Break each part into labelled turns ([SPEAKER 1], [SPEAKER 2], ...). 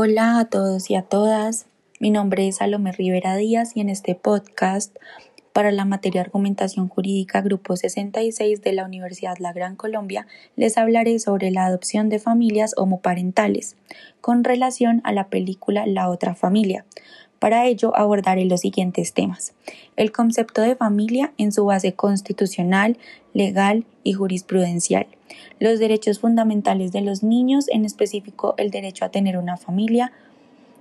[SPEAKER 1] Hola a todos y a todas, mi nombre es Salomé Rivera Díaz y en este podcast para la materia Argumentación Jurídica Grupo 66 de la Universidad La Gran Colombia les hablaré sobre la adopción de familias homoparentales con relación a la película La otra familia. Para ello abordaré los siguientes temas. El concepto de familia en su base constitucional, legal y jurisprudencial. Los derechos fundamentales de los niños, en específico el derecho a tener una familia,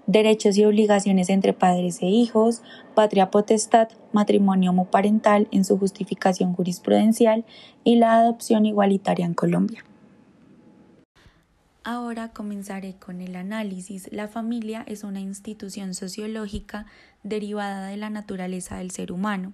[SPEAKER 1] derechos y obligaciones entre padres e hijos, patria potestad, matrimonio homoparental en su justificación jurisprudencial y la adopción igualitaria en Colombia. Ahora comenzaré con el análisis. La familia es una institución sociológica derivada de la naturaleza del ser humano.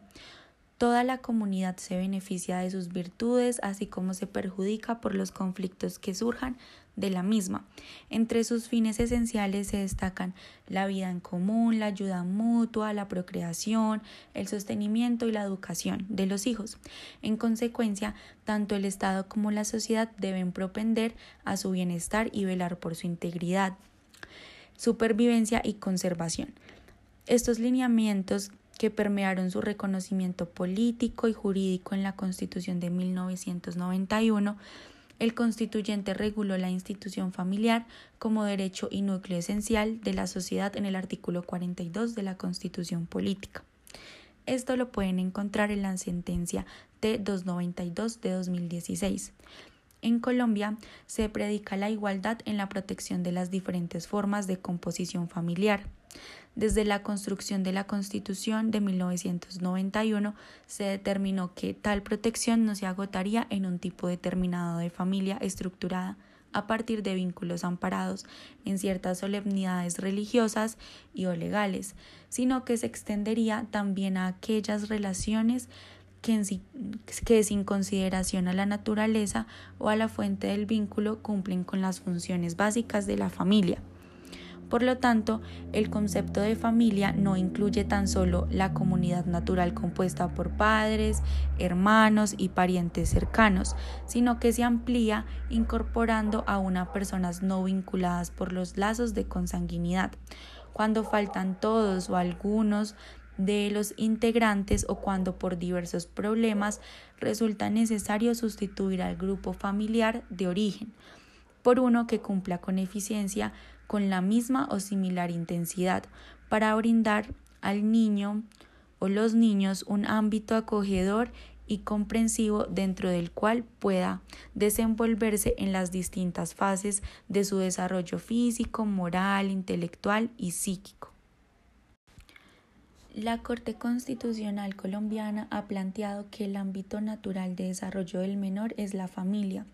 [SPEAKER 1] Toda la comunidad se beneficia de sus virtudes, así como se perjudica por los conflictos que surjan de la misma. Entre sus fines esenciales se destacan la vida en común, la ayuda mutua, la procreación, el sostenimiento y la educación de los hijos. En consecuencia, tanto el Estado como la sociedad deben propender a su bienestar y velar por su integridad, supervivencia y conservación. Estos lineamientos que permearon su reconocimiento político y jurídico en la Constitución de 1991, el constituyente reguló la institución familiar como derecho y núcleo esencial de la sociedad en el artículo 42 de la Constitución Política. Esto lo pueden encontrar en la sentencia T292 de 2016. En Colombia se predica la igualdad en la protección de las diferentes formas de composición familiar. Desde la construcción de la Constitución de 1991 se determinó que tal protección no se agotaría en un tipo determinado de familia estructurada a partir de vínculos amparados en ciertas solemnidades religiosas y o legales, sino que se extendería también a aquellas relaciones que, que sin consideración a la naturaleza o a la fuente del vínculo cumplen con las funciones básicas de la familia. Por lo tanto, el concepto de familia no incluye tan solo la comunidad natural compuesta por padres, hermanos y parientes cercanos, sino que se amplía incorporando a una personas no vinculadas por los lazos de consanguinidad. Cuando faltan todos o algunos de los integrantes o cuando por diversos problemas resulta necesario sustituir al grupo familiar de origen por uno que cumpla con eficiencia con la misma o similar intensidad para brindar al niño o los niños un ámbito acogedor y comprensivo dentro del cual pueda desenvolverse en las distintas fases de su desarrollo físico, moral, intelectual y psíquico. La Corte Constitucional colombiana ha planteado que el ámbito natural de desarrollo del menor es la familia,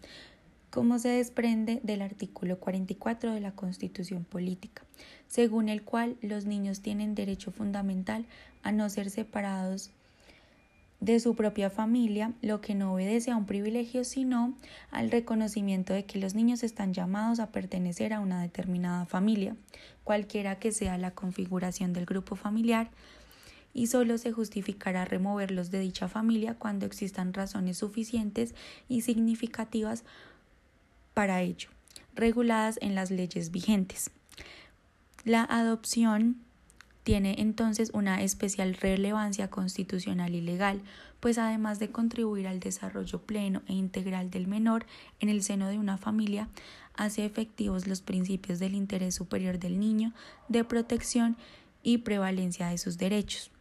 [SPEAKER 1] como se desprende del artículo 44 de la Constitución Política, según el cual los niños tienen derecho fundamental a no ser separados de su propia familia, lo que no obedece a un privilegio, sino al reconocimiento de que los niños están llamados a pertenecer a una determinada familia, cualquiera que sea la configuración del grupo familiar, y solo se justificará removerlos de dicha familia cuando existan razones suficientes y significativas para ello, reguladas en las leyes vigentes. La adopción tiene entonces una especial relevancia constitucional y legal, pues además de contribuir al desarrollo pleno e integral del menor en el seno de una familia, hace efectivos los principios del interés superior del niño, de protección y prevalencia de sus derechos.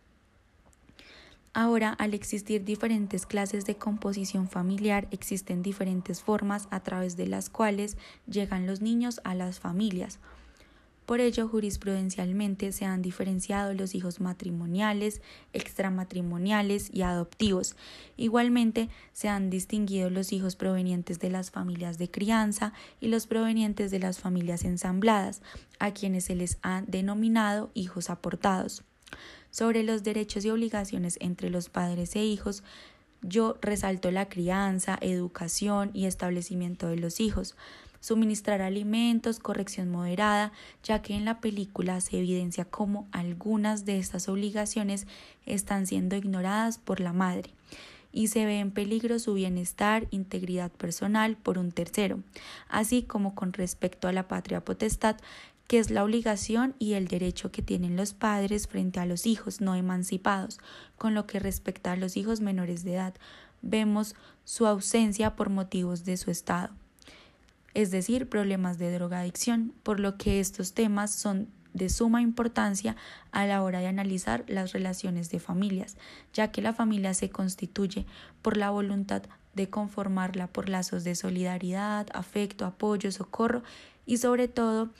[SPEAKER 1] Ahora, al existir diferentes clases de composición familiar, existen diferentes formas a través de las cuales llegan los niños a las familias. Por ello, jurisprudencialmente se han diferenciado los hijos matrimoniales, extramatrimoniales y adoptivos. Igualmente, se han distinguido los hijos provenientes de las familias de crianza y los provenientes de las familias ensambladas, a quienes se les ha denominado hijos aportados sobre los derechos y obligaciones entre los padres e hijos, yo resalto la crianza, educación y establecimiento de los hijos, suministrar alimentos, corrección moderada, ya que en la película se evidencia cómo algunas de estas obligaciones están siendo ignoradas por la madre y se ve en peligro su bienestar, integridad personal por un tercero, así como con respecto a la patria potestad, que es la obligación y el derecho que tienen los padres frente a los hijos no emancipados. Con lo que respecta a los hijos menores de edad, vemos su ausencia por motivos de su estado, es decir, problemas de drogadicción, por lo que estos temas son de suma importancia a la hora de analizar las relaciones de familias, ya que la familia se constituye por la voluntad de conformarla por lazos de solidaridad, afecto, apoyo, socorro y sobre todo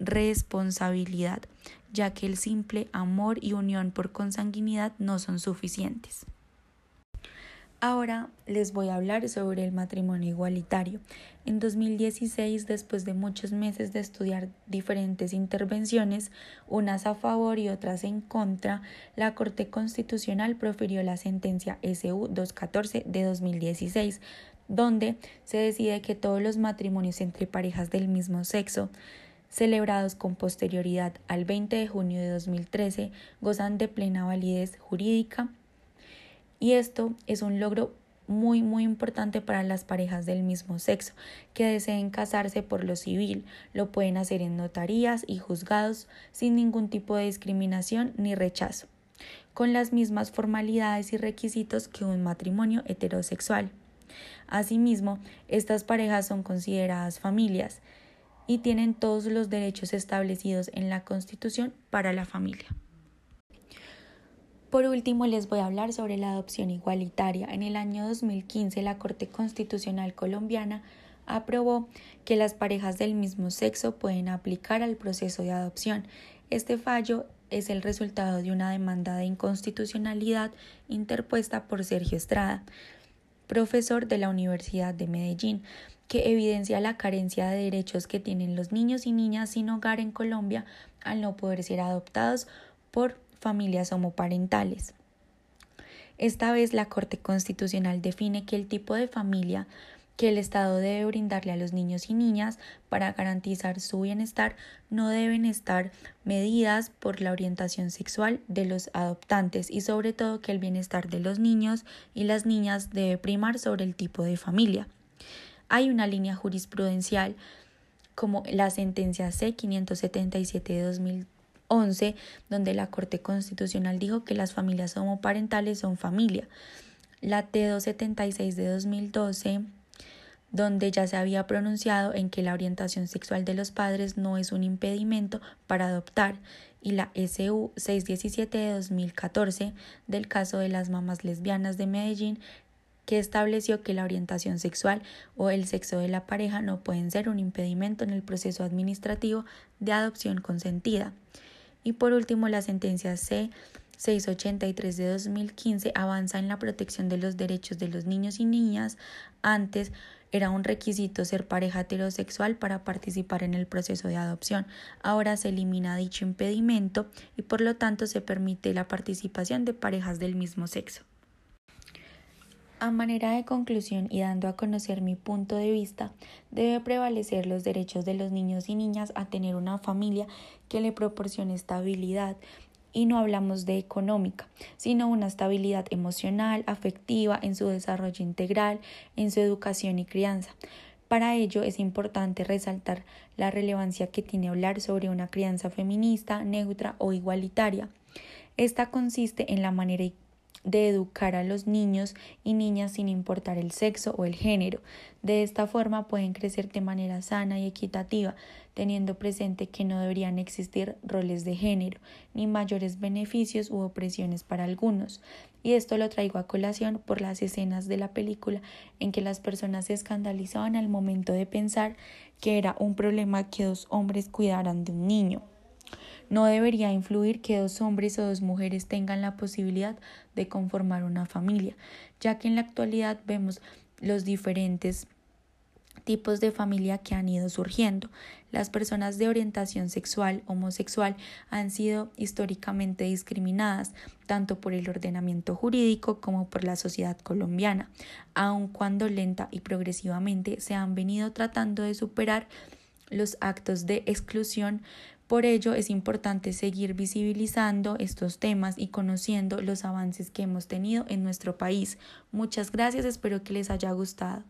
[SPEAKER 1] responsabilidad, ya que el simple amor y unión por consanguinidad no son suficientes. Ahora les voy a hablar sobre el matrimonio igualitario. En 2016, después de muchos meses de estudiar diferentes intervenciones, unas a favor y otras en contra, la Corte Constitucional profirió la sentencia SU 214 de 2016, donde se decide que todos los matrimonios entre parejas del mismo sexo celebrados con posterioridad al 20 de junio de 2013 gozan de plena validez jurídica y esto es un logro muy muy importante para las parejas del mismo sexo que deseen casarse por lo civil. Lo pueden hacer en notarías y juzgados sin ningún tipo de discriminación ni rechazo, con las mismas formalidades y requisitos que un matrimonio heterosexual. Asimismo, estas parejas son consideradas familias y tienen todos los derechos establecidos en la Constitución para la familia. Por último, les voy a hablar sobre la adopción igualitaria. En el año 2015, la Corte Constitucional colombiana aprobó que las parejas del mismo sexo pueden aplicar al proceso de adopción. Este fallo es el resultado de una demanda de inconstitucionalidad interpuesta por Sergio Estrada, profesor de la Universidad de Medellín, que evidencia la carencia de derechos que tienen los niños y niñas sin hogar en Colombia al no poder ser adoptados por familias homoparentales. Esta vez la Corte Constitucional define que el tipo de familia que el Estado debe brindarle a los niños y niñas para garantizar su bienestar no deben estar medidas por la orientación sexual de los adoptantes y sobre todo que el bienestar de los niños y las niñas debe primar sobre el tipo de familia. Hay una línea jurisprudencial como la sentencia C 577 de 2000 11, donde la Corte Constitucional dijo que las familias homoparentales son familia. La T276 de 2012, donde ya se había pronunciado en que la orientación sexual de los padres no es un impedimento para adoptar, y la SU 617 de 2014 del caso de las mamás lesbianas de Medellín, que estableció que la orientación sexual o el sexo de la pareja no pueden ser un impedimento en el proceso administrativo de adopción consentida. Y por último, la sentencia C 683 de 2015 avanza en la protección de los derechos de los niños y niñas. Antes era un requisito ser pareja heterosexual para participar en el proceso de adopción. Ahora se elimina dicho impedimento y por lo tanto se permite la participación de parejas del mismo sexo. A manera de conclusión y dando a conocer mi punto de vista, debe prevalecer los derechos de los niños y niñas a tener una familia que le proporcione estabilidad, y no hablamos de económica, sino una estabilidad emocional, afectiva, en su desarrollo integral, en su educación y crianza. Para ello es importante resaltar la relevancia que tiene hablar sobre una crianza feminista, neutra o igualitaria. Esta consiste en la manera de educar a los niños y niñas sin importar el sexo o el género. De esta forma pueden crecer de manera sana y equitativa, teniendo presente que no deberían existir roles de género, ni mayores beneficios u opresiones para algunos. Y esto lo traigo a colación por las escenas de la película en que las personas se escandalizaban al momento de pensar que era un problema que dos hombres cuidaran de un niño. No debería influir que dos hombres o dos mujeres tengan la posibilidad de conformar una familia, ya que en la actualidad vemos los diferentes tipos de familia que han ido surgiendo. Las personas de orientación sexual homosexual han sido históricamente discriminadas tanto por el ordenamiento jurídico como por la sociedad colombiana, aun cuando lenta y progresivamente se han venido tratando de superar los actos de exclusión por ello es importante seguir visibilizando estos temas y conociendo los avances que hemos tenido en nuestro país. Muchas gracias, espero que les haya gustado.